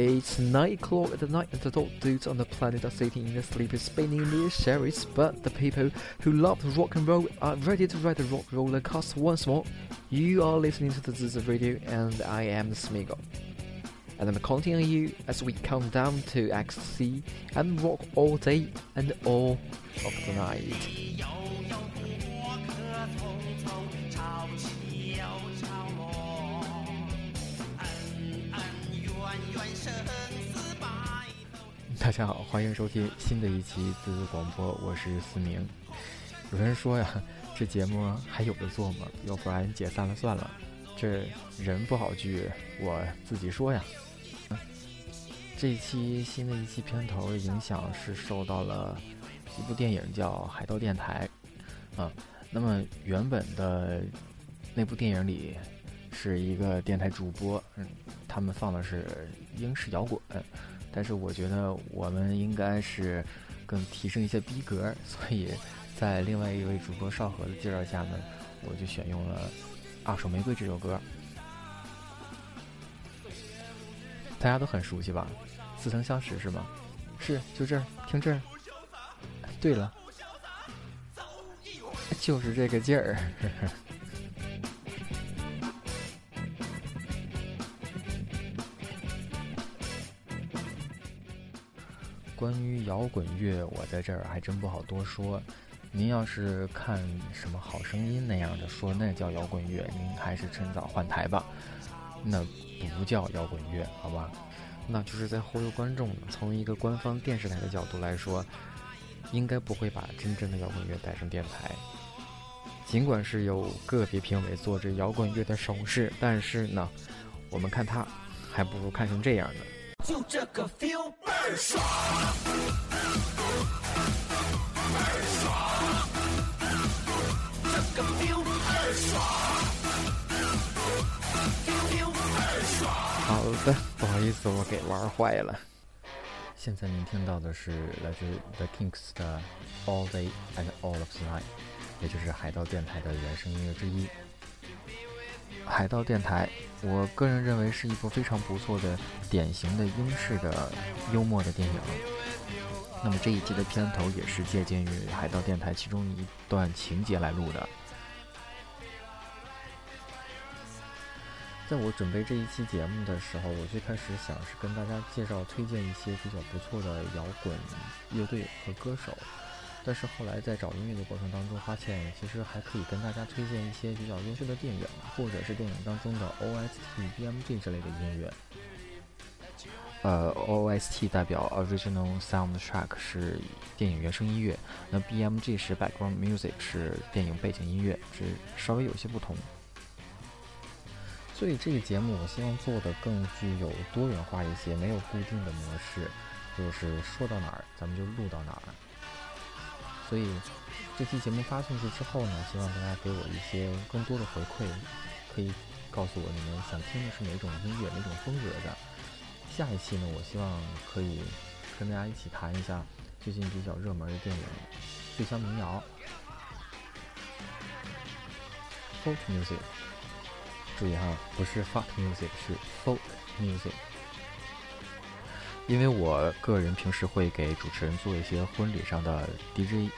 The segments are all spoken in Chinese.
It's nine o'clock at night, and the dog dudes on the planet are sitting in the sleepy, spinning their cherries. But the people who love the rock and roll are ready to ride the rock roller coaster once more. You are listening to the Ziz Radio, and I am Smeagol. And I'm counting on you as we count down to ecstasy and rock all day and all of the night. 大家好，欢迎收听新的一期自资广播，我是思明。有人说呀，这节目还有的做吗？要不然解散了算了。这人不好聚，我自己说呀。这一期新的一期片头影响是受到了一部电影叫《海盗电台》啊。那么原本的那部电影里是一个电台主播，嗯，他们放的是英式摇滚。但是我觉得我们应该是更提升一些逼格，所以在另外一位主播少河的介绍下呢，我就选用了《二手玫瑰》这首歌。大家都很熟悉吧？似曾相识是吗？是，就这儿，听这儿。对了，就是这个劲儿。关于摇滚乐，我在这儿还真不好多说。您要是看什么《好声音》那样的说那叫摇滚乐，您还是趁早换台吧。那不叫摇滚乐，好吧？那就是在忽悠观众。从一个官方电视台的角度来说，应该不会把真正的摇滚乐带上电台。尽管是有个别评委做着摇滚乐的手势，但是呢，我们看他，还不如看成这样的。就这个 feel 倍儿爽，倍儿爽，这个 feel 倍儿爽。好的，不好意思，我给玩坏了。现在您听到的是来自 The Kinks 的 All Day and All of the Night，也就是海盗电台的原声音乐之一。海盗电台，我个人认为是一部非常不错的、典型的英式的幽默的电影。那么这一期的片头也是借鉴于海盗电台其中一段情节来录的。在我准备这一期节目的时候，我最开始想是跟大家介绍、推荐一些比较不错的摇滚乐队和歌手。但是后来在找音乐的过程当中，发现其实还可以跟大家推荐一些比较优秀的电影，或者是电影当中的 OST、BMG 之类的音乐。呃，OST 代表 Original Soundtrack 是电影原声音乐，那 BMG 是 Background Music 是电影背景音乐，是稍微有些不同。所以这个节目我希望做的更具有多元化一些，没有固定的模式，就是说到哪儿咱们就录到哪儿。所以，这期节目发出去之后呢，希望大家给我一些更多的回馈，可以告诉我你们想听的是哪种音乐、哪种风格的。下一期呢，我希望可以跟大家一起谈一下最近比较热门的电影《醉香民谣》（folk music）。注意哈，不是 fuck music，是 folk music。因为我个人平时会给主持人做一些婚礼上的 DJ，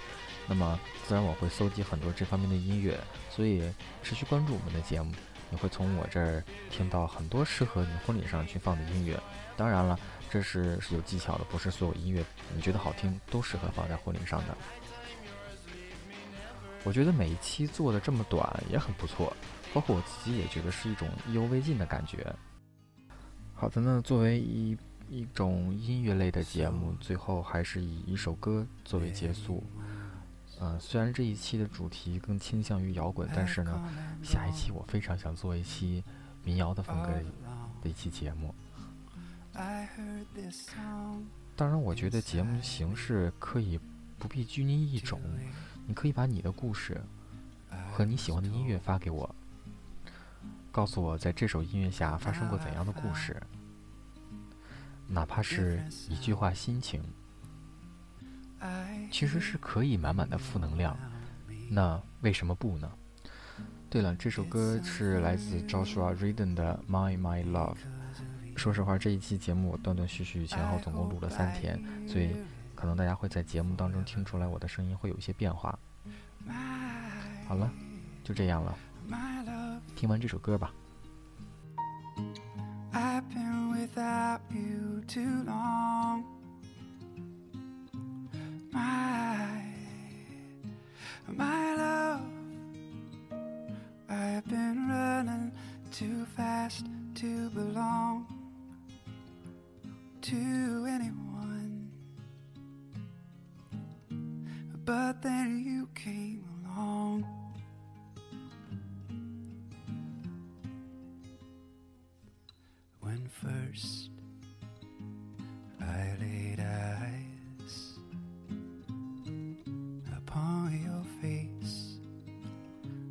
那么自然我会搜集很多这方面的音乐，所以持续关注我们的节目，你会从我这儿听到很多适合你婚礼上去放的音乐。当然了，这是是有技巧的，不是所有音乐你觉得好听都适合放在婚礼上的。我觉得每一期做的这么短也很不错，包括我自己也觉得是一种意犹未尽的感觉。好的，那作为一。一种音乐类的节目，最后还是以一首歌作为结束。嗯，虽然这一期的主题更倾向于摇滚，但是呢，下一期我非常想做一期民谣的风格的一期节目。当然，我觉得节目形式可以不必拘泥一种，你可以把你的故事和你喜欢的音乐发给我，告诉我在这首音乐下发生过怎样的故事。哪怕是一句话心情，其实是可以满满的负能量。那为什么不呢？对了，这首歌是来自 Joshua Redden 的《My My Love》，说实话，这一期节目断断续续，前后总共录了三天，所以可能大家会在节目当中听出来我的声音会有一些变化。好了，就这样了，听完这首歌吧。To belong to anyone. But then you came along. When first I laid eyes upon your face,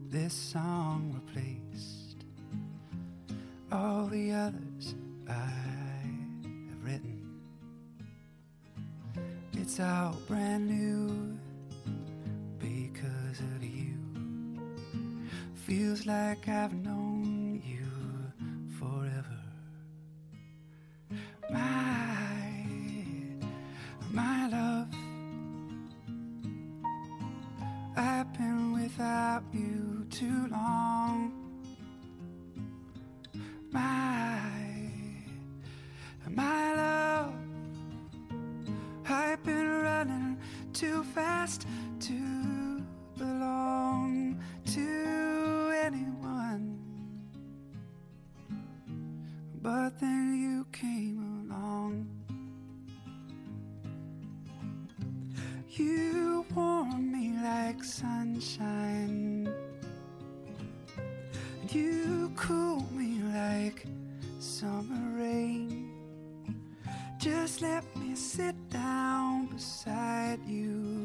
this song the others I have written. It's all brand new because of you. Feels like I've known too to belong to anyone. But then you came along. You warm me like sunshine. You cool me like summer rain. Just let me sit down beside you